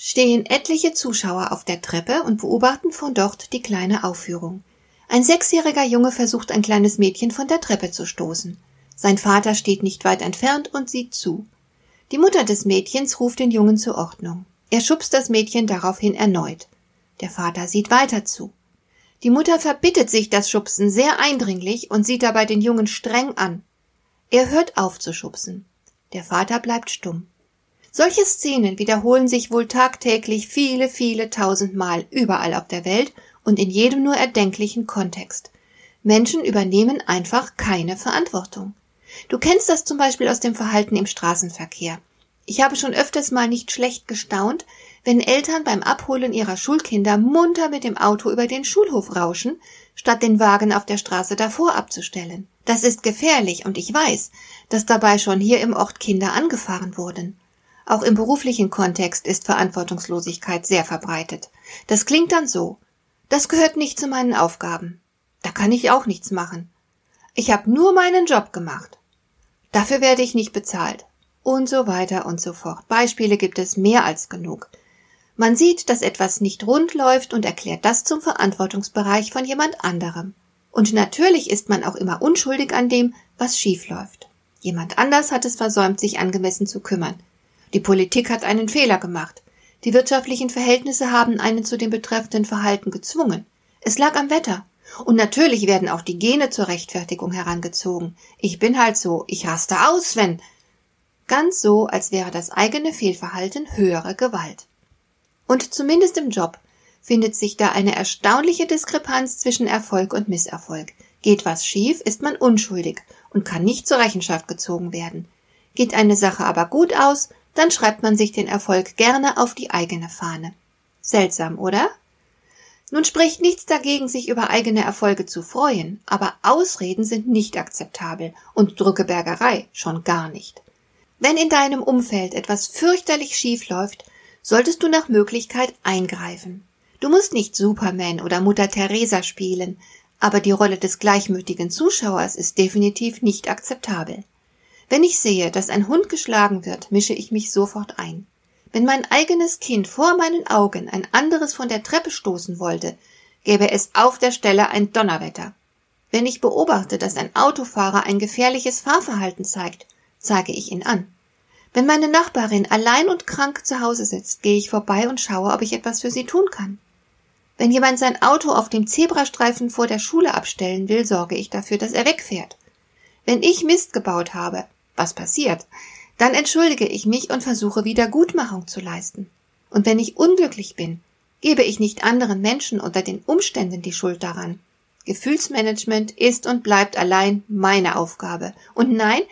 stehen etliche Zuschauer auf der Treppe und beobachten von dort die kleine Aufführung. Ein sechsjähriger Junge versucht ein kleines Mädchen von der Treppe zu stoßen. Sein Vater steht nicht weit entfernt und sieht zu. Die Mutter des Mädchens ruft den Jungen zur Ordnung. Er schubst das Mädchen daraufhin erneut. Der Vater sieht weiter zu. Die Mutter verbittet sich das Schubsen sehr eindringlich und sieht dabei den Jungen streng an. Er hört auf zu schubsen. Der Vater bleibt stumm. Solche Szenen wiederholen sich wohl tagtäglich viele, viele tausend Mal überall auf der Welt und in jedem nur erdenklichen Kontext. Menschen übernehmen einfach keine Verantwortung. Du kennst das zum Beispiel aus dem Verhalten im Straßenverkehr. Ich habe schon öfters mal nicht schlecht gestaunt, wenn Eltern beim Abholen ihrer Schulkinder munter mit dem Auto über den Schulhof rauschen, statt den Wagen auf der Straße davor abzustellen. Das ist gefährlich und ich weiß, dass dabei schon hier im Ort Kinder angefahren wurden. Auch im beruflichen Kontext ist Verantwortungslosigkeit sehr verbreitet. Das klingt dann so. Das gehört nicht zu meinen Aufgaben. Da kann ich auch nichts machen. Ich habe nur meinen Job gemacht. Dafür werde ich nicht bezahlt. Und so weiter und so fort. Beispiele gibt es mehr als genug. Man sieht, dass etwas nicht rund läuft und erklärt das zum Verantwortungsbereich von jemand anderem. Und natürlich ist man auch immer unschuldig an dem, was schief läuft. Jemand anders hat es versäumt, sich angemessen zu kümmern. Die Politik hat einen Fehler gemacht. Die wirtschaftlichen Verhältnisse haben einen zu dem betreffenden Verhalten gezwungen. Es lag am Wetter. Und natürlich werden auch die Gene zur Rechtfertigung herangezogen. Ich bin halt so, ich raste aus, wenn. Ganz so, als wäre das eigene Fehlverhalten höhere Gewalt. Und zumindest im Job findet sich da eine erstaunliche Diskrepanz zwischen Erfolg und Misserfolg. Geht was schief, ist man unschuldig und kann nicht zur Rechenschaft gezogen werden. Geht eine Sache aber gut aus, dann schreibt man sich den Erfolg gerne auf die eigene Fahne. Seltsam, oder? Nun spricht nichts dagegen, sich über eigene Erfolge zu freuen, aber Ausreden sind nicht akzeptabel und Drückebergerei schon gar nicht. Wenn in deinem Umfeld etwas fürchterlich schief läuft, solltest du nach Möglichkeit eingreifen. Du musst nicht Superman oder Mutter Teresa spielen, aber die Rolle des gleichmütigen Zuschauers ist definitiv nicht akzeptabel. Wenn ich sehe, dass ein Hund geschlagen wird, mische ich mich sofort ein. Wenn mein eigenes Kind vor meinen Augen ein anderes von der Treppe stoßen wollte, gäbe es auf der Stelle ein Donnerwetter. Wenn ich beobachte, dass ein Autofahrer ein gefährliches Fahrverhalten zeigt, zeige ich ihn an. Wenn meine Nachbarin allein und krank zu Hause sitzt, gehe ich vorbei und schaue, ob ich etwas für sie tun kann. Wenn jemand sein Auto auf dem Zebrastreifen vor der Schule abstellen will, sorge ich dafür, dass er wegfährt. Wenn ich Mist gebaut habe, was passiert, dann entschuldige ich mich und versuche Wiedergutmachung zu leisten. Und wenn ich unglücklich bin, gebe ich nicht anderen Menschen unter den Umständen die Schuld daran. Gefühlsmanagement ist und bleibt allein meine Aufgabe. Und nein,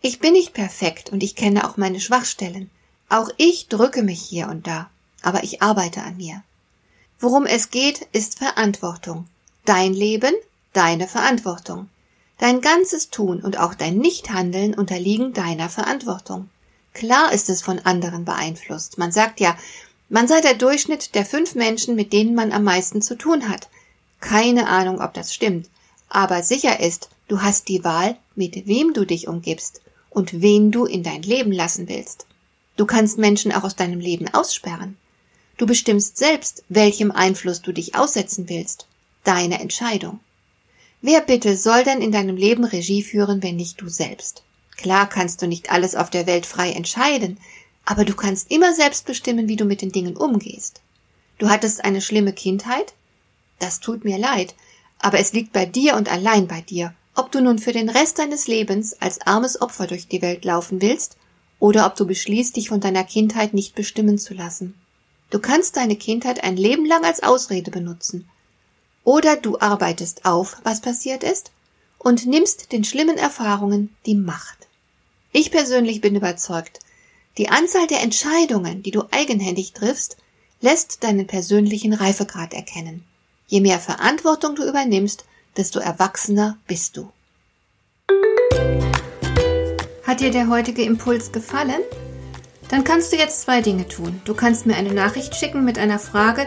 ich bin nicht perfekt und ich kenne auch meine Schwachstellen. Auch ich drücke mich hier und da, aber ich arbeite an mir. Worum es geht, ist Verantwortung. Dein Leben, deine Verantwortung. Dein ganzes Tun und auch dein Nichthandeln unterliegen deiner Verantwortung. Klar ist es von anderen beeinflusst. Man sagt ja, man sei der Durchschnitt der fünf Menschen, mit denen man am meisten zu tun hat. Keine Ahnung, ob das stimmt. Aber sicher ist, du hast die Wahl, mit wem du dich umgibst und wen du in dein Leben lassen willst. Du kannst Menschen auch aus deinem Leben aussperren. Du bestimmst selbst, welchem Einfluss du dich aussetzen willst. Deine Entscheidung. Wer bitte soll denn in deinem Leben Regie führen, wenn nicht du selbst? Klar kannst du nicht alles auf der Welt frei entscheiden, aber du kannst immer selbst bestimmen, wie du mit den Dingen umgehst. Du hattest eine schlimme Kindheit? Das tut mir leid, aber es liegt bei dir und allein bei dir, ob du nun für den Rest deines Lebens als armes Opfer durch die Welt laufen willst oder ob du beschließt, dich von deiner Kindheit nicht bestimmen zu lassen. Du kannst deine Kindheit ein Leben lang als Ausrede benutzen. Oder du arbeitest auf, was passiert ist, und nimmst den schlimmen Erfahrungen die Macht. Ich persönlich bin überzeugt, Die Anzahl der Entscheidungen, die du eigenhändig triffst, lässt deinen persönlichen Reifegrad erkennen. Je mehr Verantwortung du übernimmst, desto erwachsener bist du. Hat dir der heutige Impuls gefallen? Dann kannst du jetzt zwei Dinge tun. Du kannst mir eine Nachricht schicken mit einer Frage,